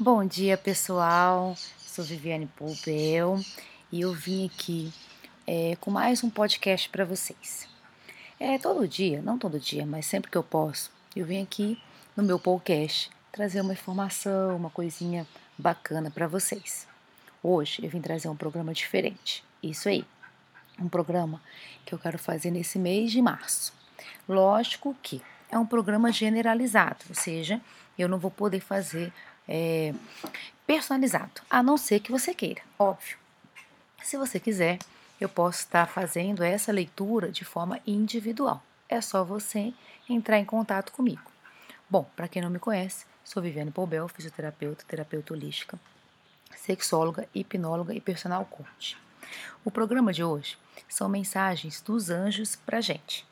Bom dia, pessoal. Sou Viviane Poupel e eu vim aqui é, com mais um podcast para vocês. É todo dia, não todo dia, mas sempre que eu posso, eu venho aqui no meu podcast trazer uma informação, uma coisinha bacana para vocês. Hoje eu vim trazer um programa diferente. Isso aí, um programa que eu quero fazer nesse mês de março. Lógico que é um programa generalizado, ou seja, eu não vou poder fazer é, personalizado, a não ser que você queira, óbvio. Se você quiser, eu posso estar fazendo essa leitura de forma individual. É só você entrar em contato comigo. Bom, para quem não me conhece, sou Viviane Poubel, fisioterapeuta, terapeuta holística, sexóloga, hipnóloga e personal coach. O programa de hoje são mensagens dos anjos para gente.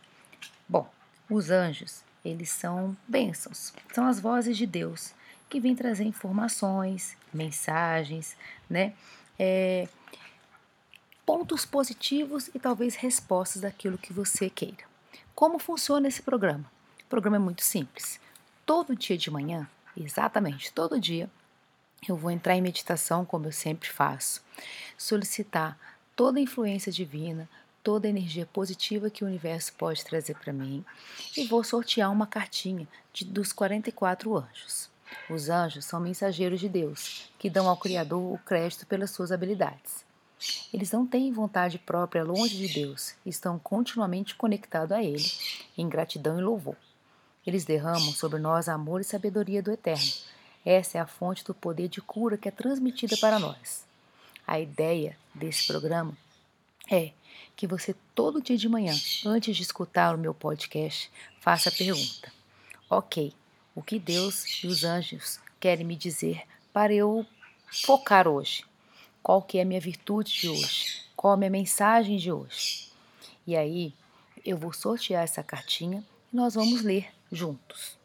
Bom, os anjos, eles são bênçãos, são as vozes de Deus que vem trazer informações, mensagens, né? É, pontos positivos e talvez respostas daquilo que você queira. Como funciona esse programa? O programa é muito simples. Todo dia de manhã, exatamente todo dia, eu vou entrar em meditação, como eu sempre faço, solicitar toda a influência divina, toda a energia positiva que o universo pode trazer para mim e vou sortear uma cartinha de, dos 44 anjos. Os anjos são mensageiros de Deus, que dão ao Criador o crédito pelas suas habilidades. Eles não têm vontade própria longe de Deus, estão continuamente conectados a Ele, em gratidão e louvor. Eles derramam sobre nós amor e sabedoria do Eterno. Essa é a fonte do poder de cura que é transmitida para nós. A ideia desse programa é que você, todo dia de manhã, antes de escutar o meu podcast, faça a pergunta: Ok, o que Deus e os anjos querem me dizer para eu focar hoje. Qual que é a minha virtude de hoje? Qual a minha mensagem de hoje? E aí eu vou sortear essa cartinha e nós vamos ler juntos.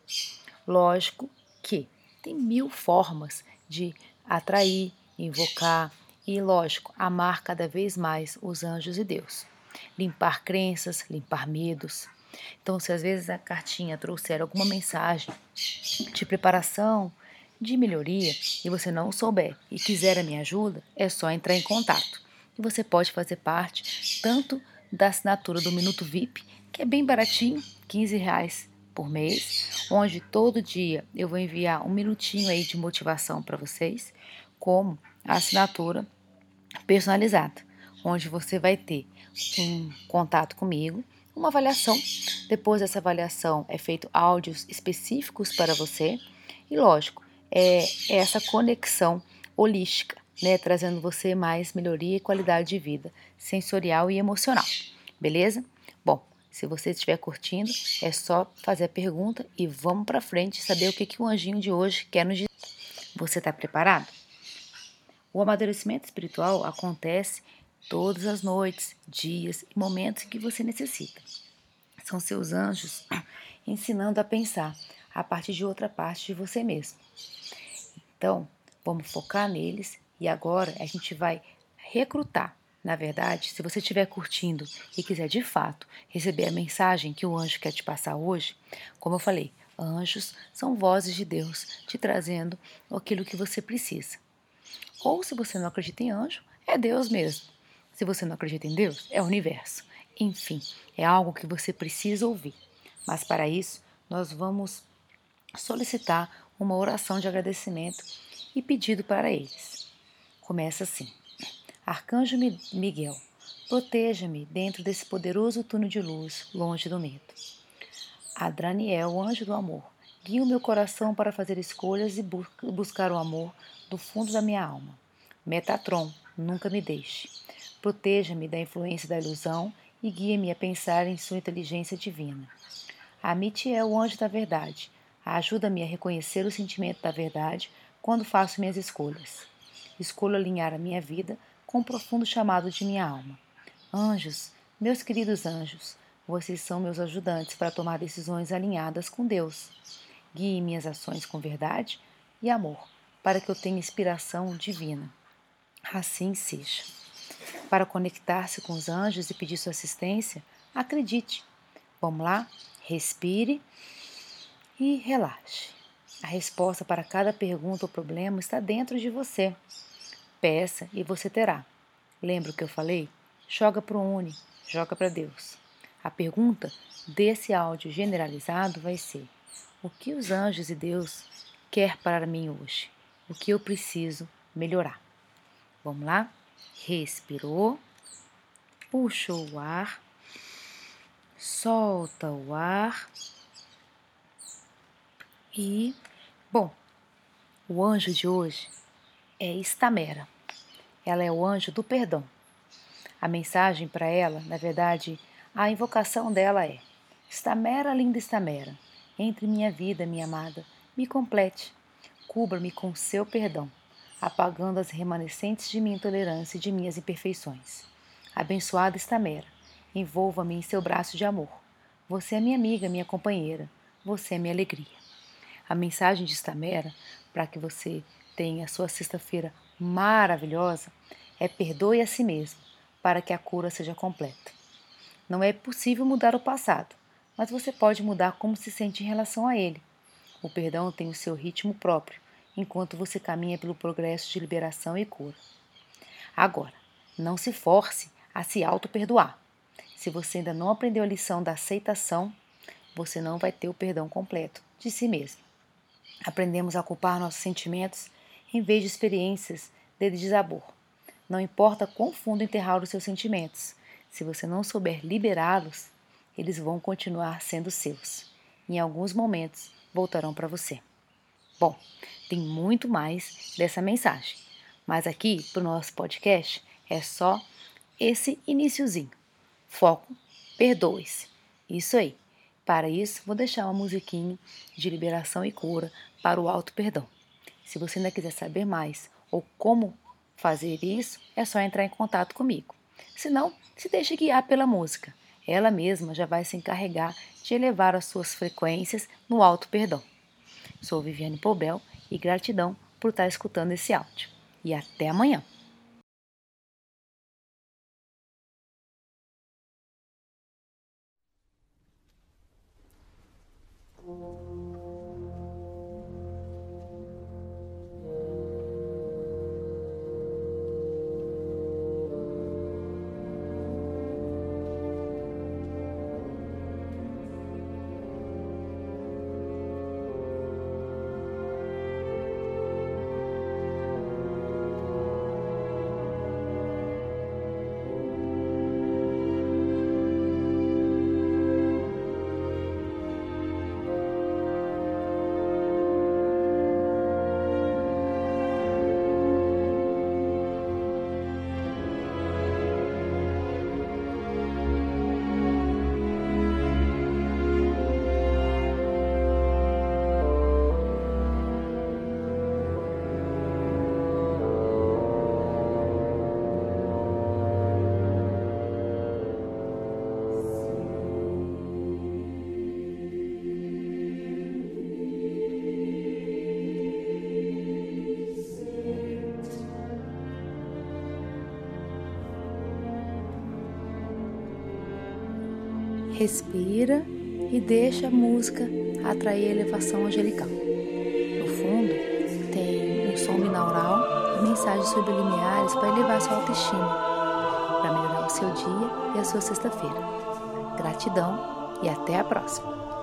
Lógico que tem mil formas de atrair, invocar e, lógico, amar cada vez mais os anjos e Deus. Limpar crenças, limpar medos, então, se às vezes a cartinha trouxer alguma mensagem de preparação, de melhoria, e você não souber e quiser a minha ajuda, é só entrar em contato. E você pode fazer parte tanto da assinatura do Minuto VIP, que é bem baratinho, 15 reais por mês, onde todo dia eu vou enviar um minutinho aí de motivação para vocês, como a assinatura personalizada, onde você vai ter um contato comigo uma avaliação. Depois dessa avaliação é feito áudios específicos para você e, lógico, é, é essa conexão holística, né, trazendo você mais melhoria e qualidade de vida sensorial e emocional. Beleza? Bom, se você estiver curtindo, é só fazer a pergunta e vamos para frente saber o que, que o anjinho de hoje quer nos dizer. Você está preparado? O amadurecimento espiritual acontece todas as noites, dias e momentos que você necessita. São seus anjos ensinando a pensar a partir de outra parte de você mesmo. Então, vamos focar neles e agora a gente vai recrutar. Na verdade, se você estiver curtindo e quiser de fato receber a mensagem que o anjo quer te passar hoje, como eu falei, anjos são vozes de Deus te trazendo aquilo que você precisa. Ou se você não acredita em anjo, é Deus mesmo se você não acredita em Deus, é o universo. Enfim, é algo que você precisa ouvir. Mas para isso, nós vamos solicitar uma oração de agradecimento e pedido para eles. Começa assim: Arcanjo Miguel, proteja-me dentro desse poderoso túnel de luz, longe do medo. Adraniel, o anjo do amor, guia o meu coração para fazer escolhas e buscar o amor do fundo da minha alma. Metatron, nunca me deixe. Proteja-me da influência da ilusão e guie-me a pensar em sua inteligência divina. Amite é o anjo da verdade. Ajuda-me a reconhecer o sentimento da verdade quando faço minhas escolhas. Escolho alinhar a minha vida com o profundo chamado de minha alma. Anjos, meus queridos anjos, vocês são meus ajudantes para tomar decisões alinhadas com Deus. Guie minhas ações com verdade e amor, para que eu tenha inspiração divina. Assim seja. Para conectar-se com os anjos e pedir sua assistência, acredite. Vamos lá? Respire e relaxe. A resposta para cada pergunta ou problema está dentro de você. Peça e você terá. Lembra o que eu falei? Joga para o Uni, joga para Deus. A pergunta desse áudio generalizado vai ser: O que os anjos e Deus quer para mim hoje? O que eu preciso melhorar? Vamos lá? Respirou, puxou o ar, solta o ar e, bom, o anjo de hoje é Estamera. Ela é o anjo do perdão. A mensagem para ela, na verdade, a invocação dela é: Estamera, linda Estamera, entre minha vida, minha amada, me complete, cubra-me com seu perdão, apagando as remanescentes de minha intolerância e de minhas imperfeições. Abençoada Estamera, envolva-me em seu braço de amor. Você é minha amiga, minha companheira, você é minha alegria. A mensagem de Estamera, para que você tenha a sua sexta-feira maravilhosa, é perdoe a si mesmo, para que a cura seja completa. Não é possível mudar o passado, mas você pode mudar como se sente em relação a ele. O perdão tem o seu ritmo próprio, enquanto você caminha pelo progresso de liberação e cura. Agora, não se force a se auto-perdoar. Se você ainda não aprendeu a lição da aceitação, você não vai ter o perdão completo de si mesmo. Aprendemos a culpar nossos sentimentos em vez de experiências de desabor. Não importa quão fundo enterrar os seus sentimentos, se você não souber liberá-los, eles vão continuar sendo seus. Em alguns momentos voltarão para você. Bom, tem muito mais dessa mensagem, mas aqui para o nosso podcast é só esse iníciozinho. Foco, perdoe-se. Isso aí. Para isso, vou deixar uma musiquinha de liberação e cura para o alto perdão. Se você ainda quiser saber mais ou como fazer isso, é só entrar em contato comigo. Se não, se deixe guiar pela música. Ela mesma já vai se encarregar de elevar as suas frequências no alto perdão. Sou Viviane Pobel e gratidão por estar escutando esse áudio. E até amanhã! Respira e deixa a música atrair a elevação angelical. No fundo, tem um som binaural e mensagens subliminares para elevar sua autoestima, para melhorar o seu dia e a sua sexta-feira. Gratidão e até a próxima!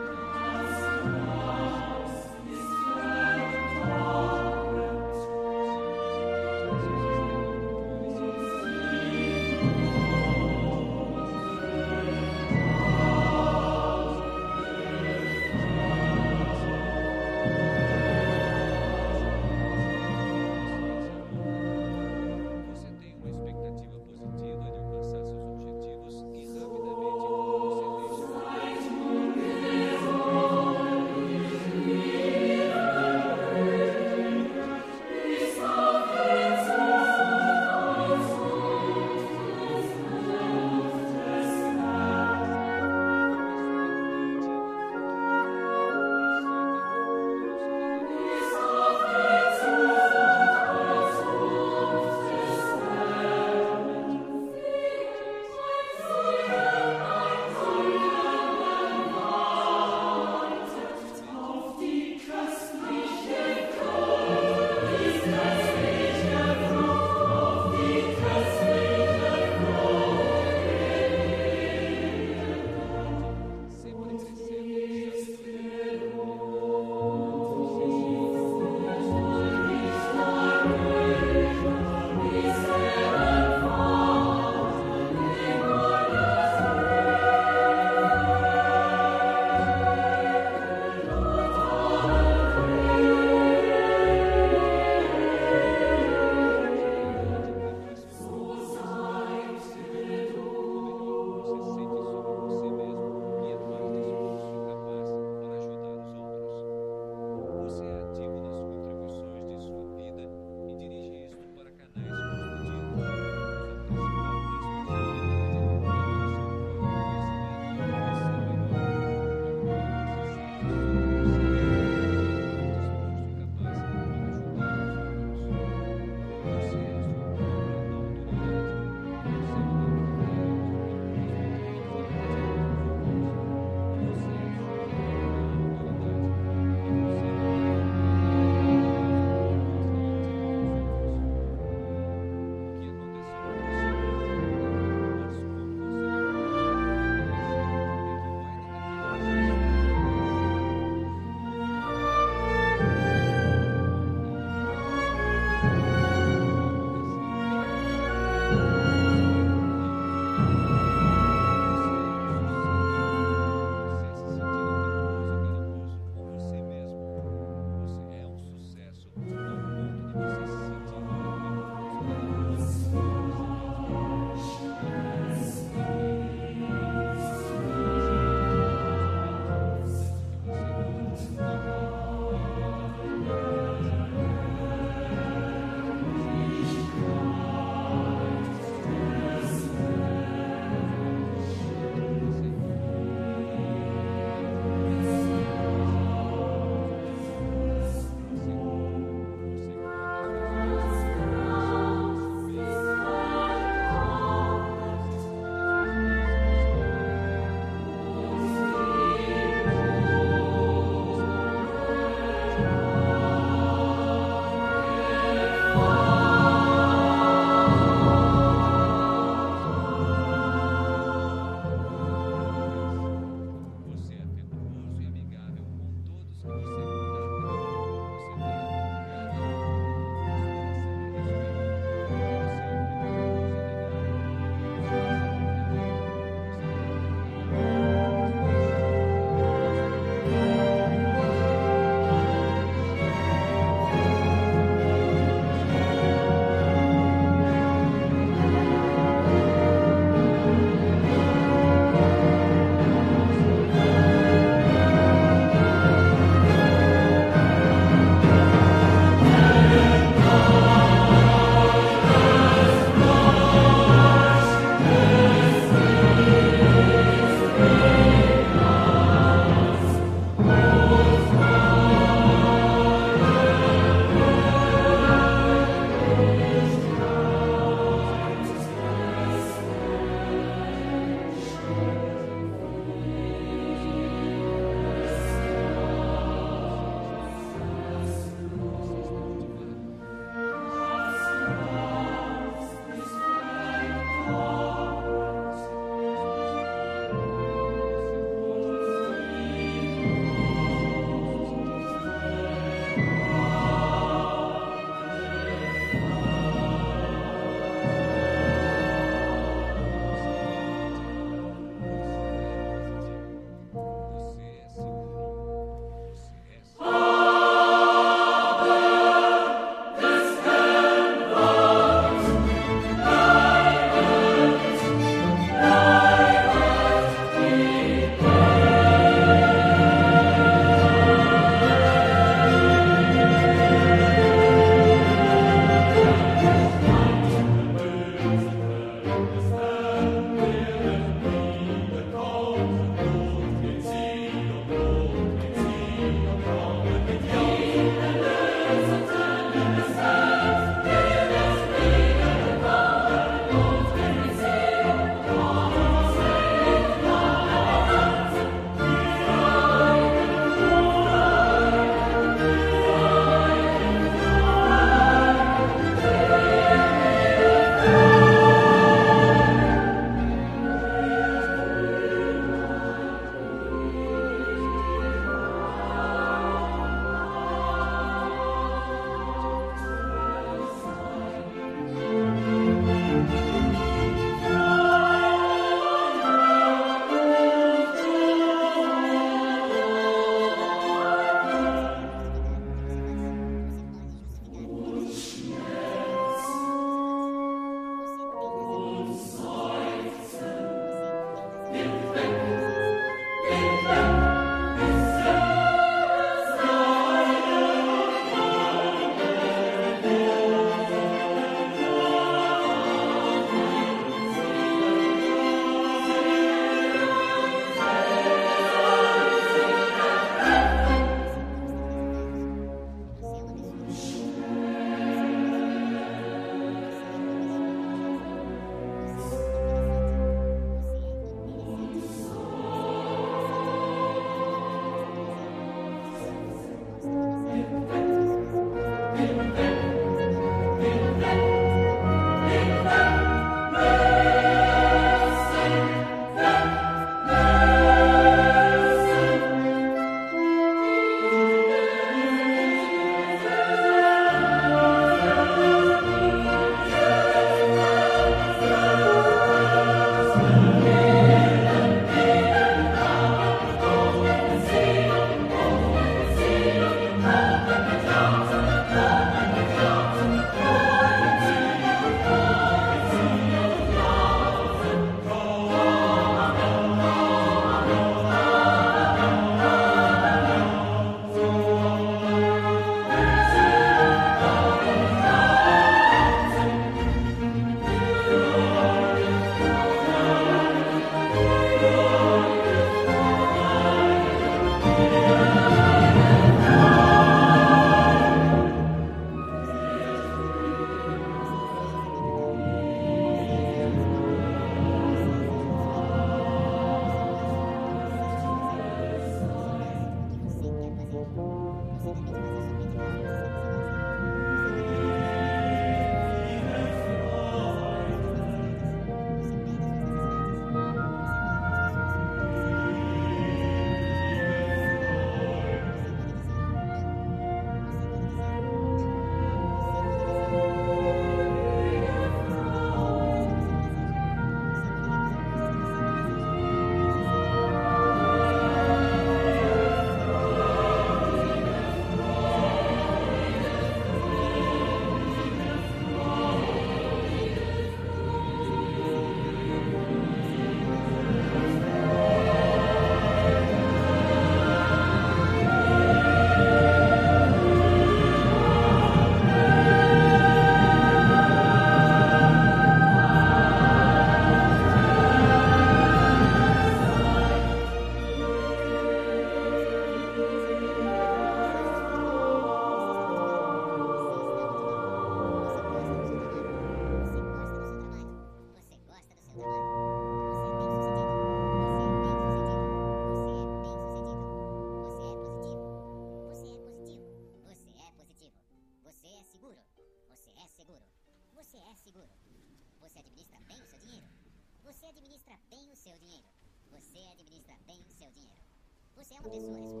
Você é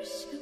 wish